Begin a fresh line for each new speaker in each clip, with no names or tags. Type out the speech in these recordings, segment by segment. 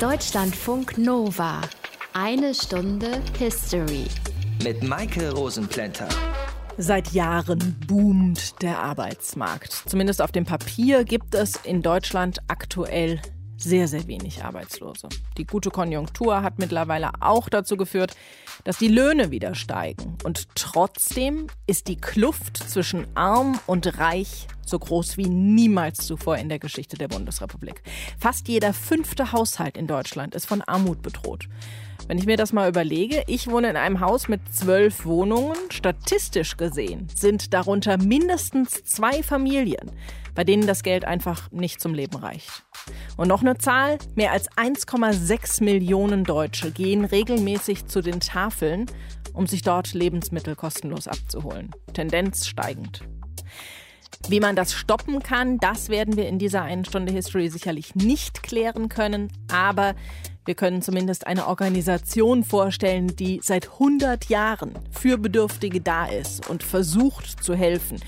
Deutschlandfunk Nova. Eine Stunde History.
Mit Maike Rosenplanter.
Seit Jahren boomt der Arbeitsmarkt. Zumindest auf dem Papier gibt es in Deutschland aktuell sehr, sehr wenig Arbeitslose. Die gute Konjunktur hat mittlerweile auch dazu geführt, dass die Löhne wieder steigen. Und trotzdem ist die Kluft zwischen arm und reich so groß wie niemals zuvor in der Geschichte der Bundesrepublik. Fast jeder fünfte Haushalt in Deutschland ist von Armut bedroht. Wenn ich mir das mal überlege, ich wohne in einem Haus mit zwölf Wohnungen. Statistisch gesehen sind darunter mindestens zwei Familien, bei denen das Geld einfach nicht zum Leben reicht. Und noch eine Zahl, mehr als 1,6 Millionen Deutsche gehen regelmäßig zu den Tafeln, um sich dort Lebensmittel kostenlos abzuholen. Tendenz steigend. Wie man das stoppen kann, das werden wir in dieser einen Stunde History sicherlich nicht klären können, aber wir können zumindest eine Organisation vorstellen, die seit 100 Jahren für Bedürftige da ist und versucht zu helfen,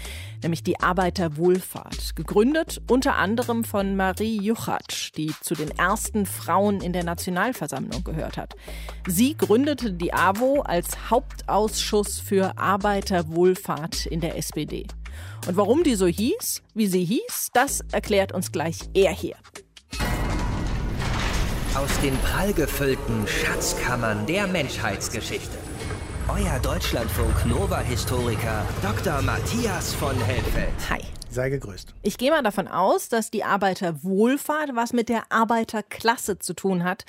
nämlich die Arbeiterwohlfahrt. Gegründet unter anderem von Marie Juchatsch, die zu den ersten Frauen in der Nationalversammlung gehört hat. Sie gründete die AWO als Hauptausschuss für Arbeiterwohlfahrt in der SPD. Und warum die so hieß, wie sie hieß, das erklärt uns gleich er hier.
Aus den prallgefüllten Schatzkammern der Menschheitsgeschichte. Euer Deutschlandfunk Nova-Historiker Dr. Matthias von Helfeld.
Hi.
Sei gegrüßt.
Ich gehe mal davon aus, dass die Arbeiterwohlfahrt was mit der Arbeiterklasse zu tun hat,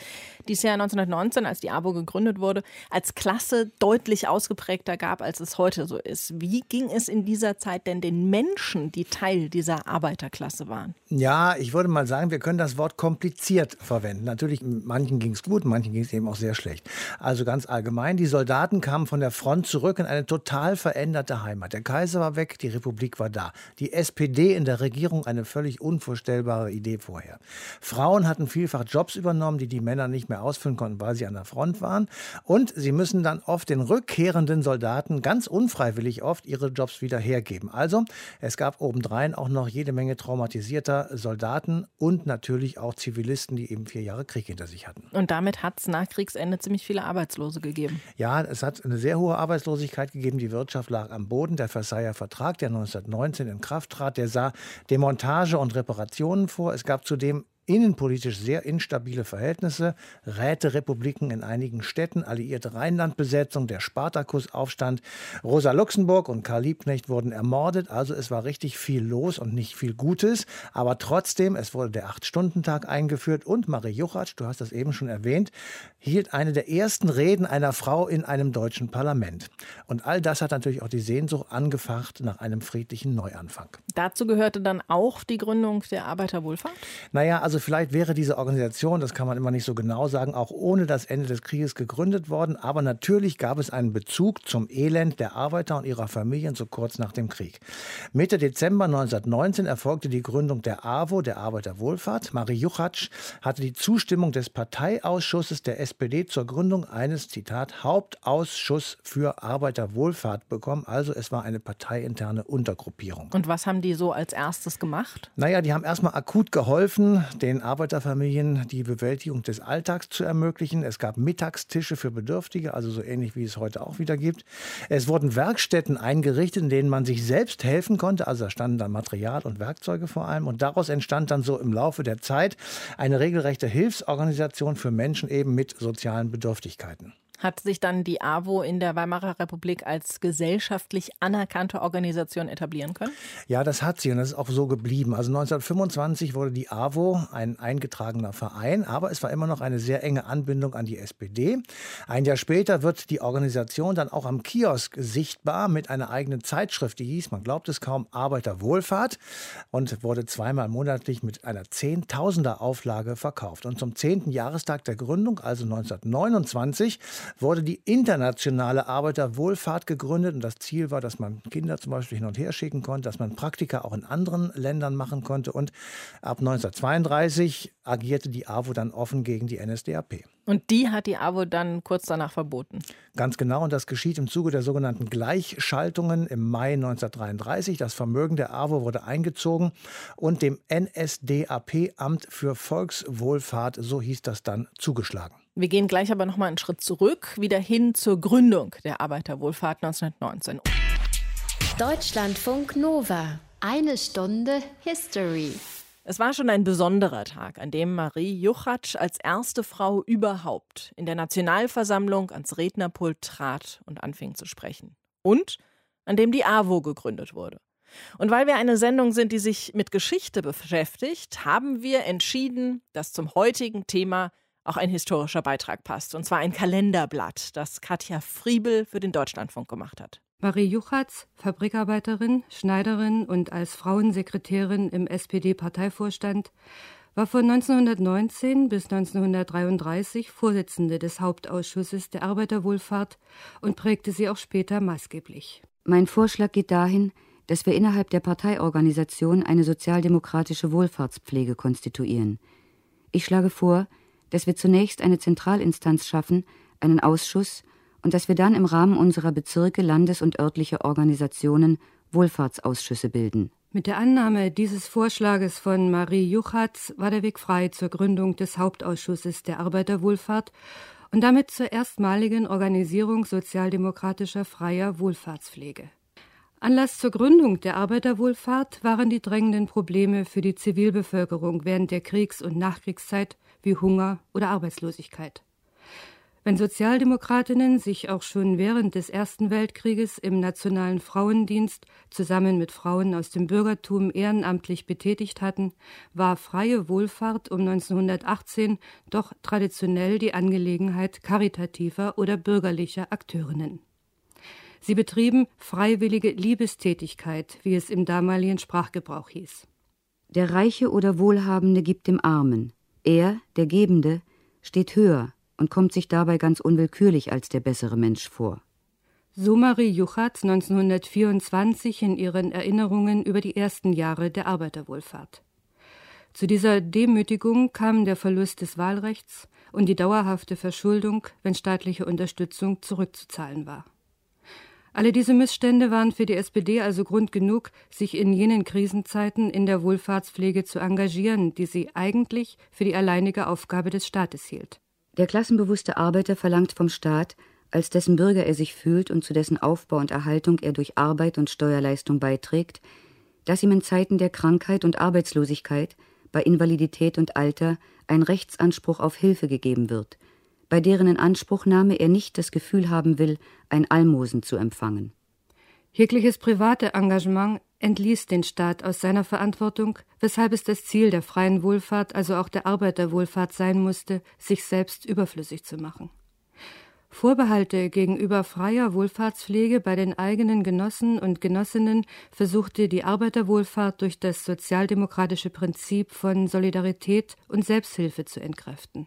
die es ja 1919, als die ABO gegründet wurde, als Klasse deutlich ausgeprägter gab, als es heute so ist. Wie ging es in dieser Zeit denn den Menschen, die Teil dieser Arbeiterklasse waren?
Ja, ich würde mal sagen, wir können das Wort kompliziert verwenden. Natürlich, manchen ging es gut, manchen ging es eben auch sehr schlecht. Also ganz allgemein, die Soldaten kamen von der Front zurück in eine total veränderte Heimat. Der Kaiser war weg, die Republik war da. Die SPD in der Regierung eine völlig unvorstellbare Idee vorher. Frauen hatten vielfach Jobs übernommen, die die Männer nicht mehr ausfüllen konnten, weil sie an der Front waren. Und sie müssen dann oft den rückkehrenden Soldaten ganz unfreiwillig oft ihre Jobs wieder hergeben. Also es gab obendrein auch noch jede Menge traumatisierter Soldaten und natürlich auch Zivilisten, die eben vier Jahre Krieg hinter sich hatten.
Und damit hat es nach Kriegsende ziemlich viele Arbeitslose gegeben.
Ja, es hat eine sehr hohe Arbeitslosigkeit gegeben. Die Wirtschaft lag am Boden. Der Versailler Vertrag, der 1919 in Kraft trat, der sah Demontage und Reparationen vor. Es gab zudem innenpolitisch sehr instabile Verhältnisse, Räterepubliken in einigen Städten, alliierte Rheinlandbesetzung, der Spartakusaufstand, Rosa Luxemburg und Karl Liebknecht wurden ermordet, also es war richtig viel los und nicht viel Gutes, aber trotzdem, es wurde der Acht-Stunden-Tag eingeführt und Marie Juchatsch, du hast das eben schon erwähnt, hielt eine der ersten Reden einer Frau in einem deutschen Parlament. Und all das hat natürlich auch die Sehnsucht angefacht nach einem friedlichen Neuanfang.
Dazu gehörte dann auch die Gründung der Arbeiterwohlfahrt?
Naja, also vielleicht wäre diese Organisation, das kann man immer nicht so genau sagen, auch ohne das Ende des Krieges gegründet worden. Aber natürlich gab es einen Bezug zum Elend der Arbeiter und ihrer Familien so kurz nach dem Krieg. Mitte Dezember 1919 erfolgte die Gründung der AWO, der Arbeiterwohlfahrt. Marie Juchatsch hatte die Zustimmung des Parteiausschusses der SPD zur Gründung eines, Zitat, Hauptausschuss für Arbeiterwohlfahrt bekommen. Also es war eine parteiinterne Untergruppierung.
Und was haben die so als erstes gemacht?
Naja, die haben erstmal akut geholfen, den Arbeiterfamilien die Bewältigung des Alltags zu ermöglichen. Es gab Mittagstische für Bedürftige, also so ähnlich wie es heute auch wieder gibt. Es wurden Werkstätten eingerichtet, in denen man sich selbst helfen konnte. Also da standen dann Material und Werkzeuge vor allem. Und daraus entstand dann so im Laufe der Zeit eine regelrechte Hilfsorganisation für Menschen eben mit sozialen Bedürftigkeiten.
Hat sich dann die AWO in der Weimarer Republik als gesellschaftlich anerkannte Organisation etablieren können?
Ja, das hat sie und das ist auch so geblieben. Also 1925 wurde die AWO ein eingetragener Verein, aber es war immer noch eine sehr enge Anbindung an die SPD. Ein Jahr später wird die Organisation dann auch am Kiosk sichtbar mit einer eigenen Zeitschrift, die hieß, man glaubt es kaum, Arbeiterwohlfahrt und wurde zweimal monatlich mit einer Zehntausender Auflage verkauft. Und zum 10. Jahrestag der Gründung, also 1929, wurde die internationale Arbeiterwohlfahrt gegründet. Und das Ziel war, dass man Kinder zum Beispiel hin und her schicken konnte, dass man Praktika auch in anderen Ländern machen konnte. Und ab 1932 agierte die AWO dann offen gegen die NSDAP.
Und die hat die AWO dann kurz danach verboten.
Ganz genau, und das geschieht im Zuge der sogenannten Gleichschaltungen im Mai 1933. Das Vermögen der AWO wurde eingezogen und dem NSDAP Amt für Volkswohlfahrt, so hieß das dann, zugeschlagen.
Wir gehen gleich aber noch mal einen Schritt zurück, wieder hin zur Gründung der Arbeiterwohlfahrt 1919.
Deutschlandfunk Nova. Eine Stunde History.
Es war schon ein besonderer Tag, an dem Marie Juchatsch als erste Frau überhaupt in der Nationalversammlung ans Rednerpult trat und anfing zu sprechen. Und an dem die AWO gegründet wurde. Und weil wir eine Sendung sind, die sich mit Geschichte beschäftigt, haben wir entschieden, dass zum heutigen Thema auch ein historischer Beitrag passt. Und zwar ein Kalenderblatt, das Katja Friebel für den Deutschlandfunk gemacht hat.
Marie Juchatz, Fabrikarbeiterin, Schneiderin und als Frauensekretärin im SPD-Parteivorstand, war von 1919 bis 1933 Vorsitzende des Hauptausschusses der Arbeiterwohlfahrt und prägte sie auch später maßgeblich.
Mein Vorschlag geht dahin, dass wir innerhalb der Parteiorganisation eine sozialdemokratische Wohlfahrtspflege konstituieren. Ich schlage vor, dass wir zunächst eine Zentralinstanz schaffen, einen Ausschuss, und dass wir dann im Rahmen unserer Bezirke, Landes- und örtliche Organisationen Wohlfahrtsausschüsse bilden.
Mit der Annahme dieses Vorschlages von Marie Juchatz war der Weg frei zur Gründung des Hauptausschusses der Arbeiterwohlfahrt und damit zur erstmaligen Organisierung sozialdemokratischer freier Wohlfahrtspflege. Anlass zur Gründung der Arbeiterwohlfahrt waren die drängenden Probleme für die Zivilbevölkerung während der Kriegs- und Nachkriegszeit wie Hunger oder Arbeitslosigkeit. Wenn Sozialdemokratinnen sich auch schon während des Ersten Weltkrieges im Nationalen Frauendienst zusammen mit Frauen aus dem Bürgertum ehrenamtlich betätigt hatten, war freie Wohlfahrt um 1918 doch traditionell die Angelegenheit karitativer oder bürgerlicher Akteurinnen. Sie betrieben freiwillige Liebestätigkeit, wie es im damaligen Sprachgebrauch hieß.
Der Reiche oder Wohlhabende gibt dem Armen. Er, der Gebende, steht höher und kommt sich dabei ganz unwillkürlich als der bessere Mensch vor.
So Marie Juchatz 1924 in ihren Erinnerungen über die ersten Jahre der Arbeiterwohlfahrt. Zu dieser Demütigung kam der Verlust des Wahlrechts und die dauerhafte Verschuldung, wenn staatliche Unterstützung zurückzuzahlen war. Alle diese Missstände waren für die SPD also Grund genug, sich in jenen Krisenzeiten in der Wohlfahrtspflege zu engagieren, die sie eigentlich für die alleinige Aufgabe des Staates hielt.
Der klassenbewusste Arbeiter verlangt vom Staat, als dessen Bürger er sich fühlt und zu dessen Aufbau und Erhaltung er durch Arbeit und Steuerleistung beiträgt, dass ihm in Zeiten der Krankheit und Arbeitslosigkeit, bei Invalidität und Alter ein Rechtsanspruch auf Hilfe gegeben wird, bei deren Inanspruchnahme er nicht das Gefühl haben will, ein Almosen zu empfangen.
Jegliches private Engagement entließ den Staat aus seiner Verantwortung, weshalb es das Ziel der freien Wohlfahrt, also auch der Arbeiterwohlfahrt sein musste, sich selbst überflüssig zu machen. Vorbehalte gegenüber freier Wohlfahrtspflege bei den eigenen Genossen und Genossinnen versuchte die Arbeiterwohlfahrt durch das sozialdemokratische Prinzip von Solidarität und Selbsthilfe zu entkräften.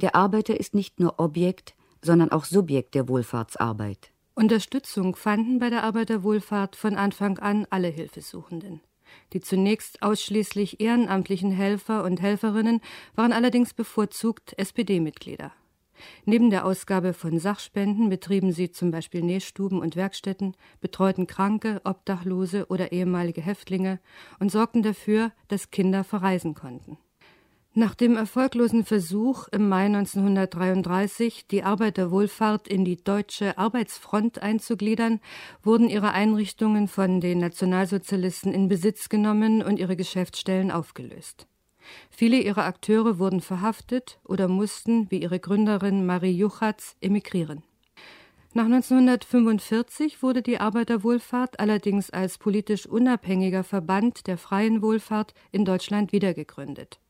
Der Arbeiter ist nicht nur Objekt, sondern auch Subjekt der Wohlfahrtsarbeit.
Unterstützung fanden bei der Arbeiterwohlfahrt von Anfang an alle Hilfesuchenden. Die zunächst ausschließlich ehrenamtlichen Helfer und Helferinnen waren allerdings bevorzugt SPD-Mitglieder. Neben der Ausgabe von Sachspenden betrieben sie zum Beispiel Nähstuben und Werkstätten, betreuten Kranke, Obdachlose oder ehemalige Häftlinge und sorgten dafür, dass Kinder verreisen konnten. Nach dem erfolglosen Versuch im Mai 1933, die Arbeiterwohlfahrt in die deutsche Arbeitsfront einzugliedern, wurden ihre Einrichtungen von den Nationalsozialisten in Besitz genommen und ihre Geschäftsstellen aufgelöst. Viele ihrer Akteure wurden verhaftet oder mussten, wie ihre Gründerin Marie Juchatz, emigrieren. Nach 1945 wurde die Arbeiterwohlfahrt allerdings als politisch unabhängiger Verband der freien Wohlfahrt in Deutschland wiedergegründet.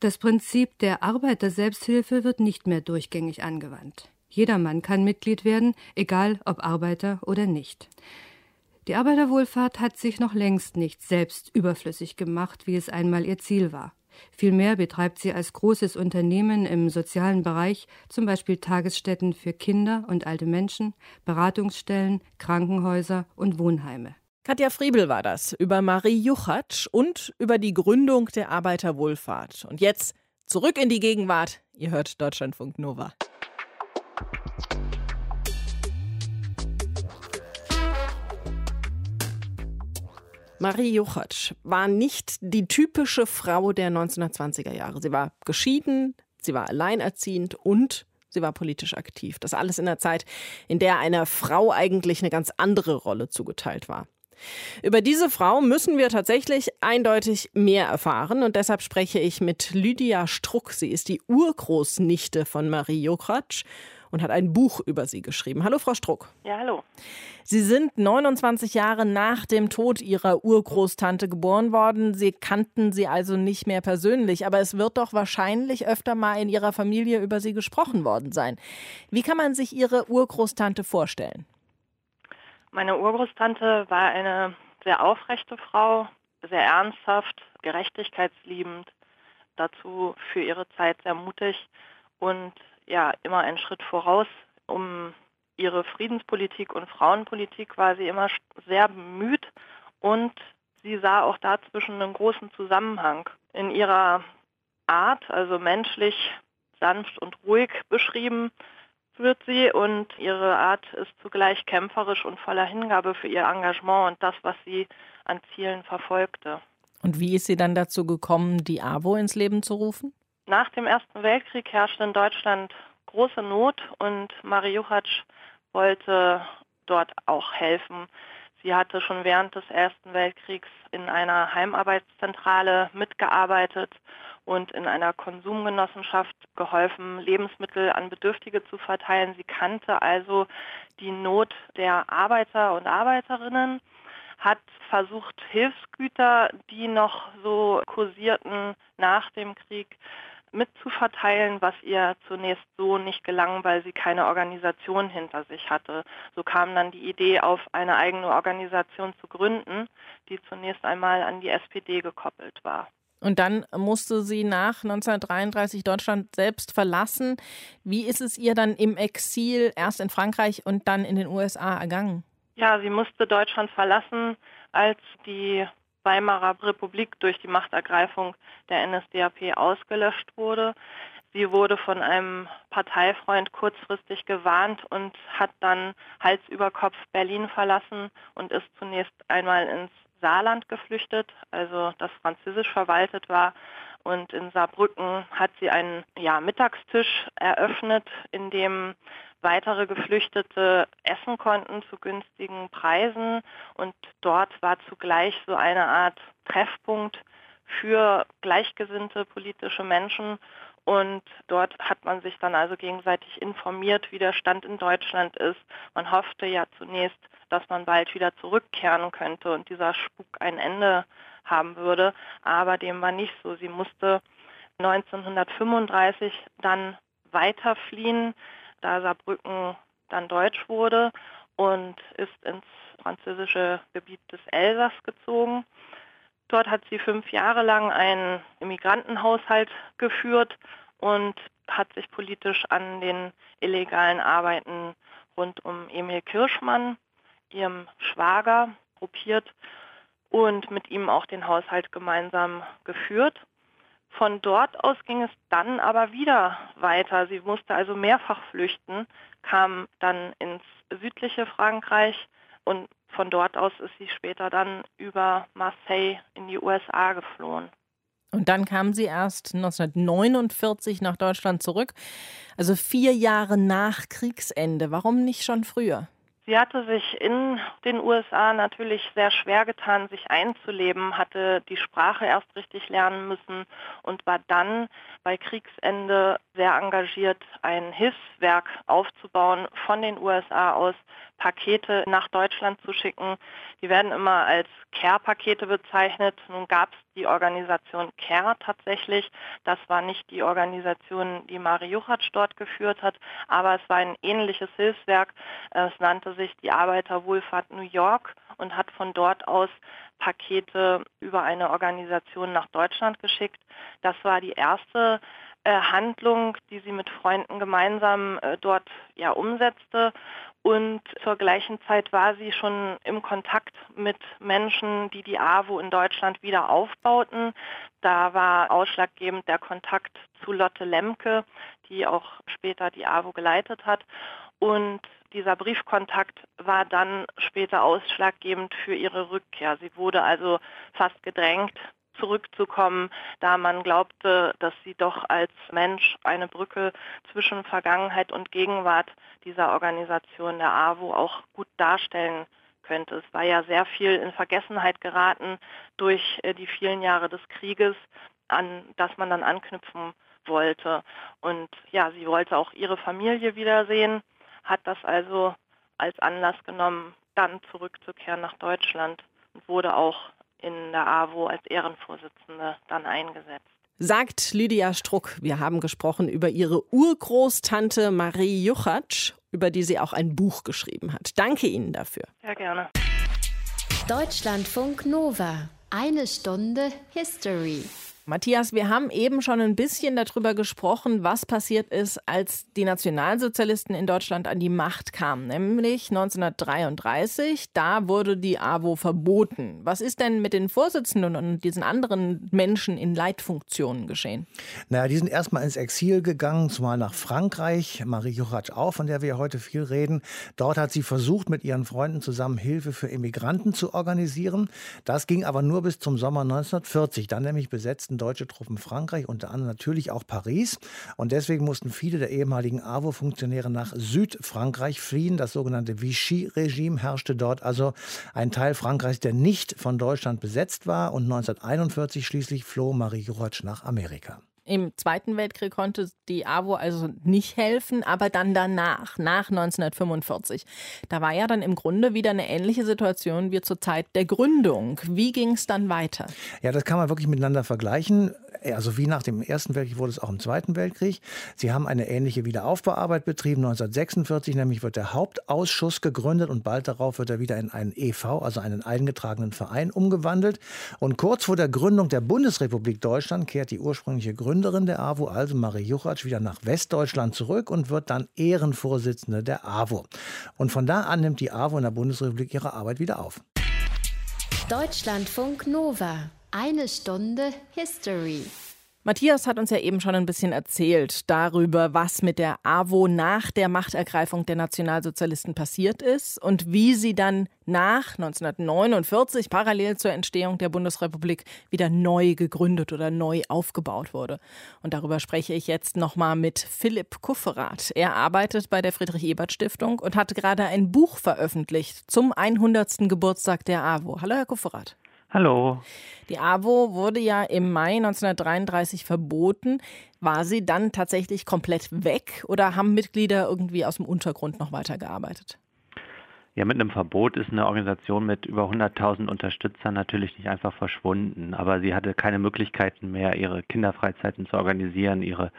Das Prinzip der Arbeiter-Selbsthilfe wird nicht mehr durchgängig angewandt. Jedermann kann Mitglied werden, egal ob Arbeiter oder nicht. Die Arbeiterwohlfahrt hat sich noch längst nicht selbst überflüssig gemacht, wie es einmal ihr Ziel war. Vielmehr betreibt sie als großes Unternehmen im sozialen Bereich zum Beispiel Tagesstätten für Kinder und alte Menschen, Beratungsstellen, Krankenhäuser und Wohnheime.
Katja Friebel war das über Marie Juchatsch und über die Gründung der Arbeiterwohlfahrt. Und jetzt zurück in die Gegenwart. Ihr hört Deutschlandfunk Nova. Marie Juchatsch war nicht die typische Frau der 1920er Jahre. Sie war geschieden, sie war alleinerziehend und sie war politisch aktiv. Das alles in der Zeit, in der einer Frau eigentlich eine ganz andere Rolle zugeteilt war. Über diese Frau müssen wir tatsächlich eindeutig mehr erfahren und deshalb spreche ich mit Lydia Struck. Sie ist die Urgroßnichte von Marie Jokratsch und hat ein Buch über sie geschrieben. Hallo, Frau Struck.
Ja, hallo.
Sie sind 29 Jahre nach dem Tod Ihrer Urgroßtante geboren worden. Sie kannten sie also nicht mehr persönlich, aber es wird doch wahrscheinlich öfter mal in Ihrer Familie über sie gesprochen worden sein. Wie kann man sich Ihre Urgroßtante vorstellen?
Meine Urgroßtante war eine sehr aufrechte Frau, sehr ernsthaft, gerechtigkeitsliebend, dazu für ihre Zeit sehr mutig und ja immer einen Schritt voraus. Um ihre Friedenspolitik und Frauenpolitik war sie immer sehr bemüht und sie sah auch dazwischen einen großen Zusammenhang. In ihrer Art, also menschlich, sanft und ruhig beschrieben, wird sie und ihre Art ist zugleich kämpferisch und voller Hingabe für ihr Engagement und das, was sie an Zielen verfolgte.
Und wie ist sie dann dazu gekommen, die AWO ins Leben zu rufen?
Nach dem Ersten Weltkrieg herrschte in Deutschland große Not und Marie Juchatsch wollte dort auch helfen. Sie hatte schon während des Ersten Weltkriegs in einer Heimarbeitszentrale mitgearbeitet und in einer Konsumgenossenschaft geholfen, Lebensmittel an Bedürftige zu verteilen. Sie kannte also die Not der Arbeiter und Arbeiterinnen hat versucht, Hilfsgüter, die noch so kursierten nach dem Krieg, mitzuverteilen, was ihr zunächst so nicht gelang, weil sie keine Organisation hinter sich hatte. So kam dann die Idee auf, eine eigene Organisation zu gründen, die zunächst einmal an die SPD gekoppelt war.
Und dann musste sie nach 1933 Deutschland selbst verlassen. Wie ist es ihr dann im Exil erst in Frankreich und dann in den USA ergangen?
Ja, sie musste Deutschland verlassen, als die Weimarer Republik durch die Machtergreifung der NSDAP ausgelöscht wurde. Sie wurde von einem Parteifreund kurzfristig gewarnt und hat dann Hals über Kopf Berlin verlassen und ist zunächst einmal ins Saarland geflüchtet, also das französisch verwaltet war. Und in Saarbrücken hat sie einen ja, Mittagstisch eröffnet, in dem weitere Geflüchtete essen konnten zu günstigen Preisen. Und dort war zugleich so eine Art Treffpunkt für gleichgesinnte politische Menschen. Und dort hat man sich dann also gegenseitig informiert, wie der Stand in Deutschland ist. Man hoffte ja zunächst, dass man bald wieder zurückkehren könnte und dieser Spuk ein Ende haben würde. Aber dem war nicht so. Sie musste 1935 dann weiter fliehen da Saarbrücken dann deutsch wurde und ist ins französische Gebiet des Elsass gezogen. Dort hat sie fünf Jahre lang einen Immigrantenhaushalt geführt und hat sich politisch an den illegalen Arbeiten rund um Emil Kirschmann, ihrem Schwager, gruppiert und mit ihm auch den Haushalt gemeinsam geführt. Von dort aus ging es dann aber wieder weiter. Sie musste also mehrfach flüchten, kam dann ins südliche Frankreich und von dort aus ist sie später dann über Marseille in die USA geflohen.
Und dann kam sie erst 1949 nach Deutschland zurück, also vier Jahre nach Kriegsende. Warum nicht schon früher?
Sie hatte sich in den USA natürlich sehr schwer getan, sich einzuleben, hatte die Sprache erst richtig lernen müssen und war dann bei Kriegsende sehr engagiert, ein Hilfswerk aufzubauen, von den USA aus Pakete nach Deutschland zu schicken. Die werden immer als Care-Pakete bezeichnet. Nun gab es die Organisation CARE tatsächlich. Das war nicht die Organisation, die Mari Juchatsch dort geführt hat, aber es war ein ähnliches Hilfswerk. Es nannte sich die Arbeiterwohlfahrt New York und hat von dort aus Pakete über eine Organisation nach Deutschland geschickt. Das war die erste Handlung, die sie mit Freunden gemeinsam äh, dort ja umsetzte. Und zur gleichen Zeit war sie schon im Kontakt mit Menschen, die die AWO in Deutschland wieder aufbauten. Da war ausschlaggebend der Kontakt zu Lotte Lemke, die auch später die AWO geleitet hat. Und dieser Briefkontakt war dann später ausschlaggebend für ihre Rückkehr. Sie wurde also fast gedrängt, zurückzukommen, da man glaubte, dass sie doch als Mensch eine Brücke zwischen Vergangenheit und Gegenwart dieser Organisation der AWO auch gut darstellen könnte. Es war ja sehr viel in Vergessenheit geraten durch äh, die vielen Jahre des Krieges, an das man dann anknüpfen wollte. Und ja, sie wollte auch ihre Familie wiedersehen hat das also als Anlass genommen, dann zurückzukehren nach Deutschland und wurde auch in der AWO als Ehrenvorsitzende dann eingesetzt.
Sagt Lydia Struck. Wir haben gesprochen über ihre Urgroßtante Marie Juchatsch, über die sie auch ein Buch geschrieben hat. Danke Ihnen dafür.
Sehr gerne.
Deutschlandfunk Nova. Eine Stunde History.
Matthias, wir haben eben schon ein bisschen darüber gesprochen, was passiert ist, als die Nationalsozialisten in Deutschland an die Macht kamen, nämlich 1933. Da wurde die AWO verboten. Was ist denn mit den Vorsitzenden und diesen anderen Menschen in Leitfunktionen geschehen?
Naja, die sind erstmal ins Exil gegangen, zumal nach Frankreich. Marie Juchatsch auch, von der wir heute viel reden. Dort hat sie versucht, mit ihren Freunden zusammen Hilfe für Immigranten zu organisieren. Das ging aber nur bis zum Sommer 1940. Dann nämlich besetzten besetzten deutsche Truppen Frankreich, unter anderem natürlich auch Paris. Und deswegen mussten viele der ehemaligen AWO-Funktionäre nach Südfrankreich fliehen. Das sogenannte Vichy-Regime herrschte dort, also ein Teil Frankreichs, der nicht von Deutschland besetzt war. Und 1941 schließlich floh Marie Juratsch nach Amerika.
Im Zweiten Weltkrieg konnte die AWO also nicht helfen, aber dann danach, nach 1945. Da war ja dann im Grunde wieder eine ähnliche Situation wie zur Zeit der Gründung. Wie ging es dann weiter?
Ja, das kann man wirklich miteinander vergleichen. Also wie nach dem Ersten Weltkrieg wurde es auch im Zweiten Weltkrieg. Sie haben eine ähnliche Wiederaufbauarbeit betrieben. 1946 nämlich wird der Hauptausschuss gegründet und bald darauf wird er wieder in einen EV, also einen eingetragenen Verein, umgewandelt. Und kurz vor der Gründung der Bundesrepublik Deutschland kehrt die ursprüngliche Gründung Gründerin der AWO, also Marie Juchatsch, wieder nach Westdeutschland zurück und wird dann Ehrenvorsitzende der AWO. Und von da an nimmt die AWO in der Bundesrepublik ihre Arbeit wieder auf.
Deutschlandfunk Nova. Eine Stunde History.
Matthias hat uns ja eben schon ein bisschen erzählt darüber, was mit der AWO nach der Machtergreifung der Nationalsozialisten passiert ist und wie sie dann nach 1949 parallel zur Entstehung der Bundesrepublik wieder neu gegründet oder neu aufgebaut wurde. Und darüber spreche ich jetzt nochmal mit Philipp Kufferath. Er arbeitet bei der Friedrich-Ebert-Stiftung und hat gerade ein Buch veröffentlicht zum 100. Geburtstag der AWO. Hallo, Herr Kufferath.
Hallo.
Die AWO wurde ja im Mai 1933 verboten. War sie dann tatsächlich komplett weg oder haben Mitglieder irgendwie aus dem Untergrund noch weitergearbeitet?
Ja, mit einem Verbot ist eine Organisation mit über 100.000 Unterstützern natürlich nicht einfach verschwunden. Aber sie hatte keine Möglichkeiten mehr, ihre Kinderfreizeiten zu organisieren, ihre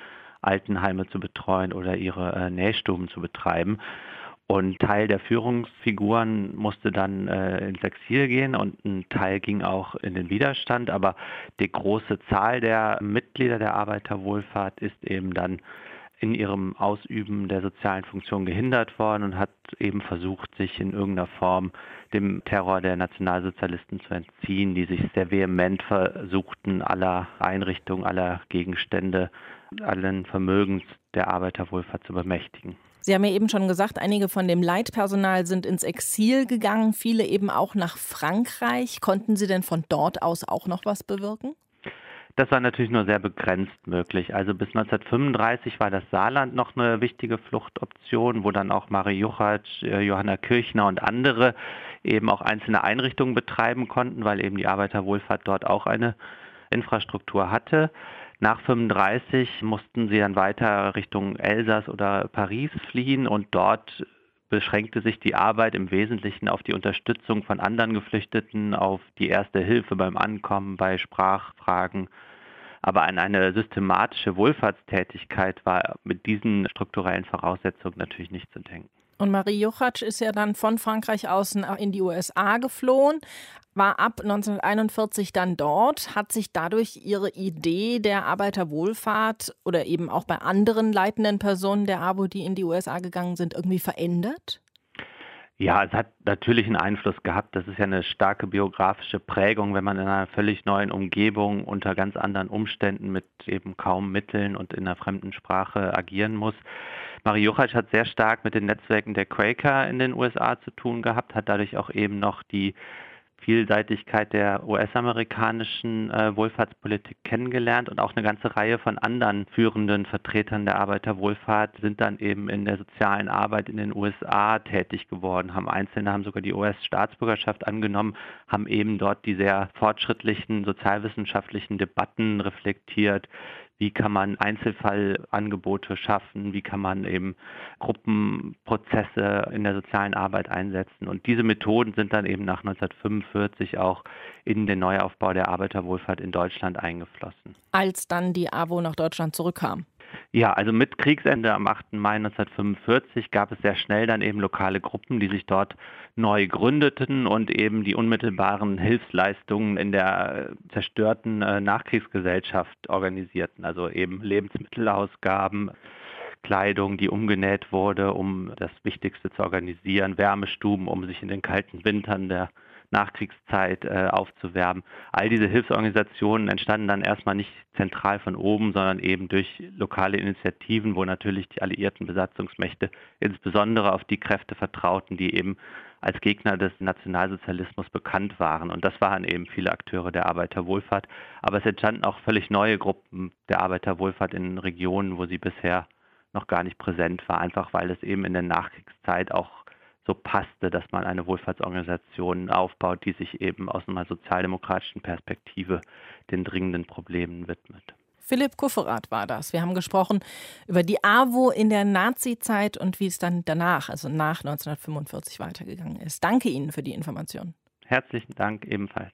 Altenheime zu betreuen oder ihre äh, Nähstuben zu betreiben. Und Teil der Führungsfiguren musste dann äh, ins Exil gehen und ein Teil ging auch in den Widerstand. Aber die große Zahl der Mitglieder der Arbeiterwohlfahrt ist eben dann in ihrem Ausüben der sozialen Funktion gehindert worden und hat eben versucht, sich in irgendeiner Form dem Terror der Nationalsozialisten zu entziehen, die sich sehr vehement versuchten, aller Einrichtungen, aller Gegenstände, allen Vermögens der Arbeiterwohlfahrt zu bemächtigen.
Sie haben ja eben schon gesagt, einige von dem Leitpersonal sind ins Exil gegangen, viele eben auch nach Frankreich. Konnten Sie denn von dort aus auch noch was bewirken?
Das war natürlich nur sehr begrenzt möglich. Also bis 1935 war das Saarland noch eine wichtige Fluchtoption, wo dann auch Marie Juchatsch, äh, Johanna Kirchner und andere eben auch einzelne Einrichtungen betreiben konnten, weil eben die Arbeiterwohlfahrt dort auch eine Infrastruktur hatte. Nach 35 mussten sie dann weiter Richtung Elsass oder Paris fliehen und dort beschränkte sich die Arbeit im Wesentlichen auf die Unterstützung von anderen Geflüchteten, auf die erste Hilfe beim Ankommen, bei Sprachfragen. Aber an eine systematische Wohlfahrtstätigkeit war mit diesen strukturellen Voraussetzungen natürlich nicht zu denken.
Und Marie Juchatsch ist ja dann von Frankreich aus in die USA geflohen, war ab 1941 dann dort. Hat sich dadurch ihre Idee der Arbeiterwohlfahrt oder eben auch bei anderen leitenden Personen der AWO, die in die USA gegangen sind, irgendwie verändert?
Ja, es hat natürlich einen Einfluss gehabt. Das ist ja eine starke biografische Prägung, wenn man in einer völlig neuen Umgebung unter ganz anderen Umständen mit eben kaum Mitteln und in einer fremden Sprache agieren muss. Marie Juchatsch hat sehr stark mit den Netzwerken der Quaker in den USA zu tun gehabt, hat dadurch auch eben noch die Vielseitigkeit der US-amerikanischen äh, Wohlfahrtspolitik kennengelernt und auch eine ganze Reihe von anderen führenden Vertretern der Arbeiterwohlfahrt sind dann eben in der sozialen Arbeit in den USA tätig geworden, haben Einzelne haben sogar die US-Staatsbürgerschaft angenommen, haben eben dort die sehr fortschrittlichen sozialwissenschaftlichen Debatten reflektiert, wie kann man Einzelfallangebote schaffen, wie kann man eben Gruppenprozesse in der sozialen Arbeit einsetzen. Und diese Methoden sind dann eben nach 1945 auch in den Neuaufbau der Arbeiterwohlfahrt in Deutschland eingeflossen.
Als dann die AWO nach Deutschland zurückkam.
Ja, also mit Kriegsende am 8. Mai 1945 gab es sehr schnell dann eben lokale Gruppen, die sich dort neu gründeten und eben die unmittelbaren Hilfsleistungen in der zerstörten äh, Nachkriegsgesellschaft organisierten, also eben Lebensmittelausgaben, Kleidung, die umgenäht wurde, um das Wichtigste zu organisieren, Wärmestuben, um sich in den kalten Wintern der Nachkriegszeit äh, aufzuwerben. All diese Hilfsorganisationen entstanden dann erstmal nicht zentral von oben, sondern eben durch lokale Initiativen, wo natürlich die alliierten Besatzungsmächte insbesondere auf die Kräfte vertrauten, die eben als Gegner des Nationalsozialismus bekannt waren. Und das waren eben viele Akteure der Arbeiterwohlfahrt. Aber es entstanden auch völlig neue Gruppen der Arbeiterwohlfahrt in Regionen, wo sie bisher noch gar nicht präsent war, einfach weil es eben in der Nachkriegszeit auch so passte, dass man eine Wohlfahrtsorganisation aufbaut, die sich eben aus einer sozialdemokratischen Perspektive den dringenden Problemen widmet.
Philipp Kufferath war das. Wir haben gesprochen über die AWO in der Nazi-Zeit und wie es dann danach, also nach 1945 weitergegangen ist. Danke Ihnen für die Information.
Herzlichen Dank ebenfalls.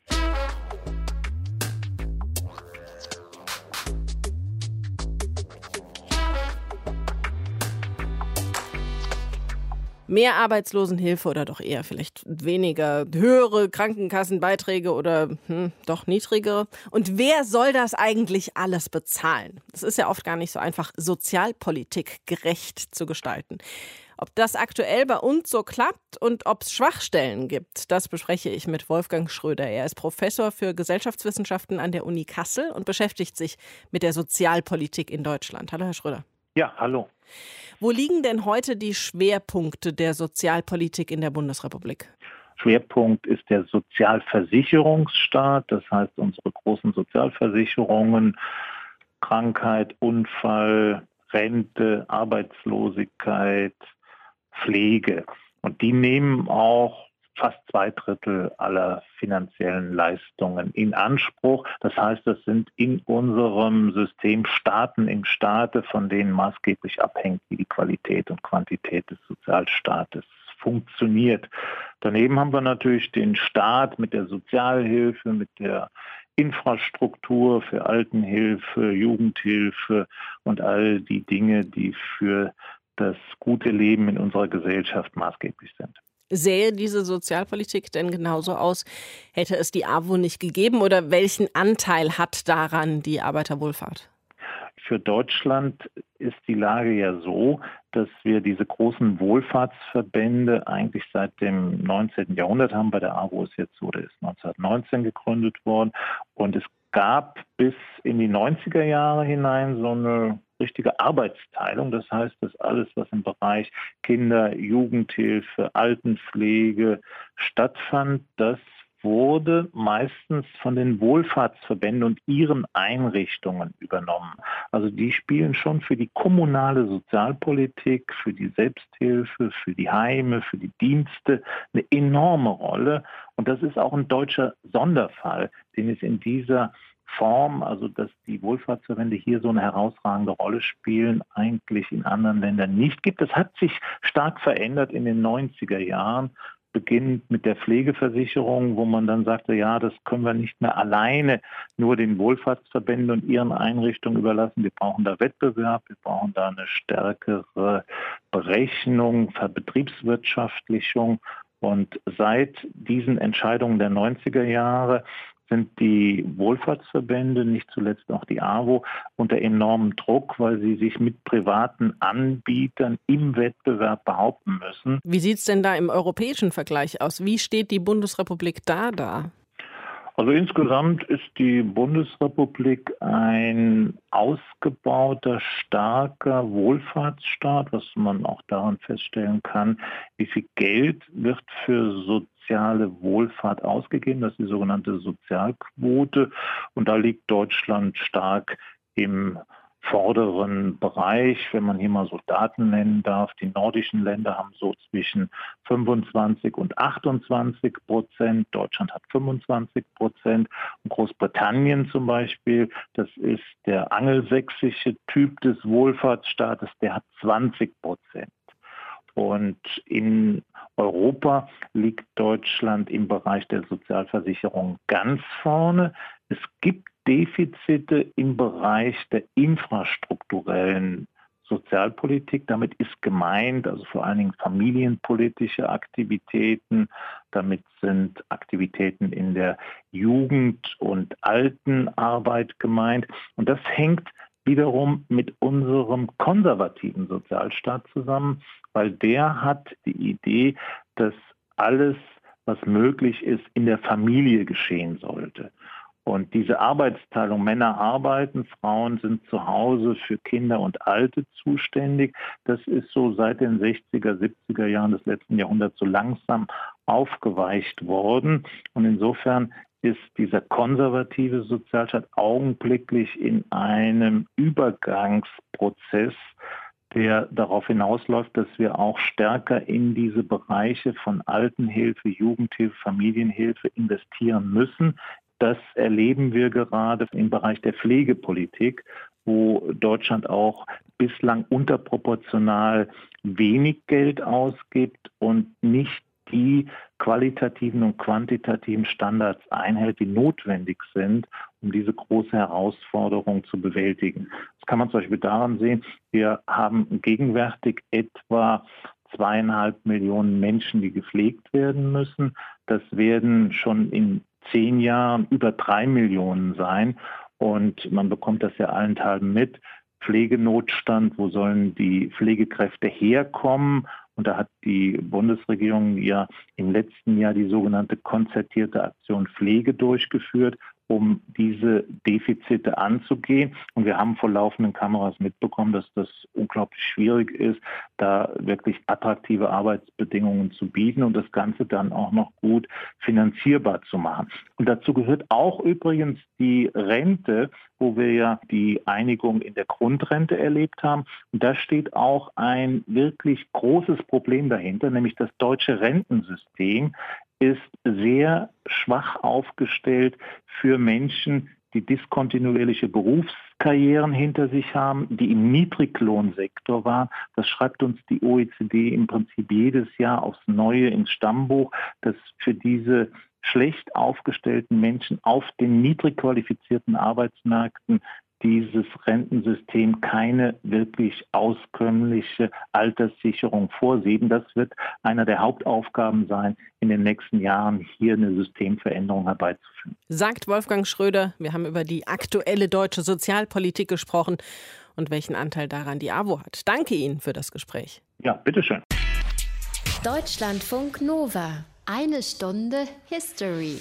Mehr Arbeitslosenhilfe oder doch eher vielleicht weniger höhere Krankenkassenbeiträge oder hm, doch niedrigere? Und wer soll das eigentlich alles bezahlen? Es ist ja oft gar nicht so einfach, Sozialpolitik gerecht zu gestalten. Ob das aktuell bei uns so klappt und ob es Schwachstellen gibt, das bespreche ich mit Wolfgang Schröder. Er ist Professor für Gesellschaftswissenschaften an der Uni Kassel und beschäftigt sich mit der Sozialpolitik in Deutschland. Hallo, Herr Schröder.
Ja, hallo.
Wo liegen denn heute die Schwerpunkte der Sozialpolitik in der Bundesrepublik?
Schwerpunkt ist der Sozialversicherungsstaat, das heißt unsere großen Sozialversicherungen, Krankheit, Unfall, Rente, Arbeitslosigkeit, Pflege. Und die nehmen auch fast zwei Drittel aller finanziellen Leistungen in Anspruch. Das heißt, das sind in unserem System Staaten im Staate, von denen maßgeblich abhängt, wie die Qualität und Quantität des Sozialstaates funktioniert. Daneben haben wir natürlich den Staat mit der Sozialhilfe, mit der Infrastruktur für Altenhilfe, Jugendhilfe und all die Dinge, die für das gute Leben in unserer Gesellschaft maßgeblich sind.
Sähe diese Sozialpolitik denn genauso aus, hätte es die AWO nicht gegeben oder welchen Anteil hat daran die Arbeiterwohlfahrt?
Für Deutschland ist die Lage ja so, dass wir diese großen Wohlfahrtsverbände eigentlich seit dem 19. Jahrhundert haben. Bei der AWO ist jetzt so, der ist 1919 gegründet worden. Und es gab bis in die 90er Jahre hinein so eine richtige Arbeitsteilung. Das heißt, dass alles, was im Bereich Kinder, Jugendhilfe, Altenpflege stattfand, das wurde meistens von den Wohlfahrtsverbänden und ihren Einrichtungen übernommen. Also die spielen schon für die kommunale Sozialpolitik, für die Selbsthilfe, für die Heime, für die Dienste eine enorme Rolle. Und das ist auch ein deutscher Sonderfall, den es in dieser Form, also dass die Wohlfahrtsverbände hier so eine herausragende Rolle spielen, eigentlich in anderen Ländern nicht gibt. Das hat sich stark verändert in den 90er Jahren. beginnend mit der Pflegeversicherung, wo man dann sagte, ja, das können wir nicht mehr alleine nur den Wohlfahrtsverbänden und ihren Einrichtungen überlassen. Wir brauchen da Wettbewerb, wir brauchen da eine stärkere Berechnung, Verbetriebswirtschaftlichung. Und seit diesen Entscheidungen der 90er Jahre sind die Wohlfahrtsverbände, nicht zuletzt auch die AWO, unter enormem Druck, weil sie sich mit privaten Anbietern im Wettbewerb behaupten müssen.
Wie sieht es denn da im europäischen Vergleich aus? Wie steht die Bundesrepublik da da?
Also insgesamt ist die Bundesrepublik ein ausgebauter, starker Wohlfahrtsstaat, was man auch daran feststellen kann, wie viel Geld wird für soziale Wohlfahrt ausgegeben. Das ist die sogenannte Sozialquote. Und da liegt Deutschland stark im vorderen Bereich, wenn man hier mal so Daten nennen darf. Die nordischen Länder haben so zwischen 25 und 28 Prozent. Deutschland hat 25 Prozent. Und Großbritannien zum Beispiel, das ist der angelsächsische Typ des Wohlfahrtsstaates, der hat 20 Prozent. Und in Europa liegt Deutschland im Bereich der Sozialversicherung ganz vorne. Es gibt Defizite im Bereich der infrastrukturellen Sozialpolitik. Damit ist gemeint, also vor allen Dingen familienpolitische Aktivitäten. Damit sind Aktivitäten in der Jugend- und Altenarbeit gemeint. Und das hängt wiederum mit unserem konservativen Sozialstaat zusammen, weil der hat die Idee, dass alles, was möglich ist, in der Familie geschehen sollte. Und diese Arbeitsteilung, Männer arbeiten, Frauen sind zu Hause für Kinder und Alte zuständig, das ist so seit den 60er, 70er Jahren des letzten Jahrhunderts so langsam aufgeweicht worden. Und insofern ist dieser konservative Sozialstaat augenblicklich in einem Übergangsprozess, der darauf hinausläuft, dass wir auch stärker in diese Bereiche von Altenhilfe, Jugendhilfe, Familienhilfe investieren müssen. Das erleben wir gerade im Bereich der Pflegepolitik, wo Deutschland auch bislang unterproportional wenig Geld ausgibt und nicht die qualitativen und quantitativen Standards einhält, die notwendig sind, um diese große Herausforderung zu bewältigen. Das kann man zum Beispiel daran sehen, wir haben gegenwärtig etwa zweieinhalb Millionen Menschen, die gepflegt werden müssen. Das werden schon in zehn Jahren über drei Millionen sein. Und man bekommt das ja allenthalben mit. Pflegenotstand, wo sollen die Pflegekräfte herkommen? Und da hat die Bundesregierung ja im letzten Jahr die sogenannte konzertierte Aktion Pflege durchgeführt, um diese Defizite anzugehen. Und wir haben vor laufenden Kameras mitbekommen, dass das unglaublich schwierig ist, da wirklich attraktive Arbeitsbedingungen zu bieten und das Ganze dann auch noch gut finanzierbar zu machen. Und dazu gehört auch übrigens die Rente, wo wir ja die Einigung in der Grundrente erlebt haben. Und da steht auch ein wirklich großes Problem dahinter, nämlich das deutsche Rentensystem ist sehr schwach aufgestellt für Menschen, die diskontinuierliche Berufskarrieren hinter sich haben, die im Niedriglohnsektor waren. Das schreibt uns die OECD im Prinzip jedes Jahr aufs Neue ins Stammbuch, dass für diese schlecht aufgestellten Menschen auf den niedrig qualifizierten Arbeitsmärkten dieses Rentensystem keine wirklich auskömmliche Alterssicherung vorsehen. Das wird einer der Hauptaufgaben sein, in den nächsten Jahren hier eine Systemveränderung herbeizuführen.
Sagt Wolfgang Schröder, wir haben über die aktuelle deutsche Sozialpolitik gesprochen und welchen Anteil daran die AWO hat. Danke Ihnen für das Gespräch.
Ja, bitteschön.
Deutschlandfunk Nova. Eine Stunde History.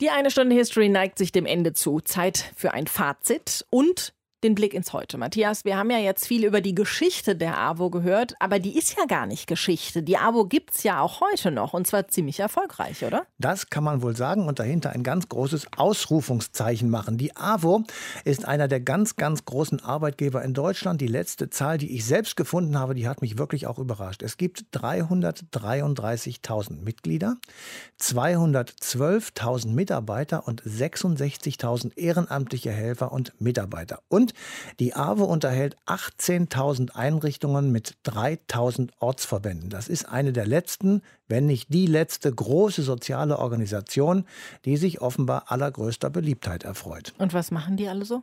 Die eine Stunde History neigt sich dem Ende zu. Zeit für ein Fazit und den Blick ins Heute. Matthias, wir haben ja jetzt viel über die Geschichte der AWO gehört, aber die ist ja gar nicht Geschichte. Die AWO gibt es ja auch heute noch und zwar ziemlich erfolgreich, oder?
Das kann man wohl sagen und dahinter ein ganz großes Ausrufungszeichen machen. Die AWO ist einer der ganz, ganz großen Arbeitgeber in Deutschland. Die letzte Zahl, die ich selbst gefunden habe, die hat mich wirklich auch überrascht. Es gibt 333.000 Mitglieder, 212.000 Mitarbeiter und 66.000 ehrenamtliche Helfer und Mitarbeiter. Und Die AWO unterhält 18.000 Einrichtungen mit 3.000 Ortsverbänden. Das ist eine der letzten, wenn nicht die letzte große soziale Organisation, die sich offenbar allergrößter Beliebtheit erfreut.
Und was machen die alle so?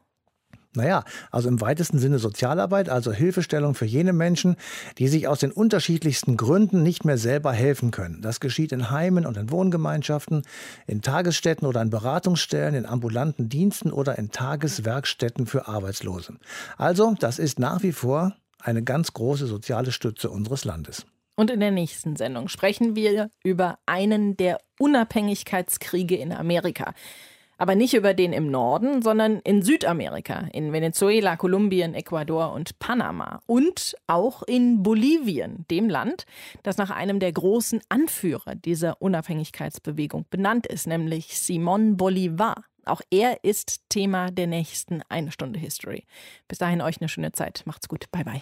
Naja, also im weitesten Sinne Sozialarbeit, also Hilfestellung für jene Menschen, die sich aus den unterschiedlichsten Gründen nicht mehr selber helfen können. Das geschieht in Heimen und in Wohngemeinschaften, in Tagesstätten oder in Beratungsstellen, in ambulanten Diensten oder in Tageswerkstätten für Arbeitslose. Also, das ist nach wie vor eine ganz große soziale Stütze unseres Landes.
Und in der nächsten Sendung sprechen wir über einen der Unabhängigkeitskriege in Amerika. Aber nicht über den im Norden, sondern in Südamerika, in Venezuela, Kolumbien, Ecuador und Panama. Und auch in Bolivien, dem Land, das nach einem der großen Anführer dieser Unabhängigkeitsbewegung benannt ist, nämlich Simón Bolívar. Auch er ist Thema der nächsten Eine Stunde History. Bis dahin euch eine schöne Zeit. Macht's gut. Bye bye.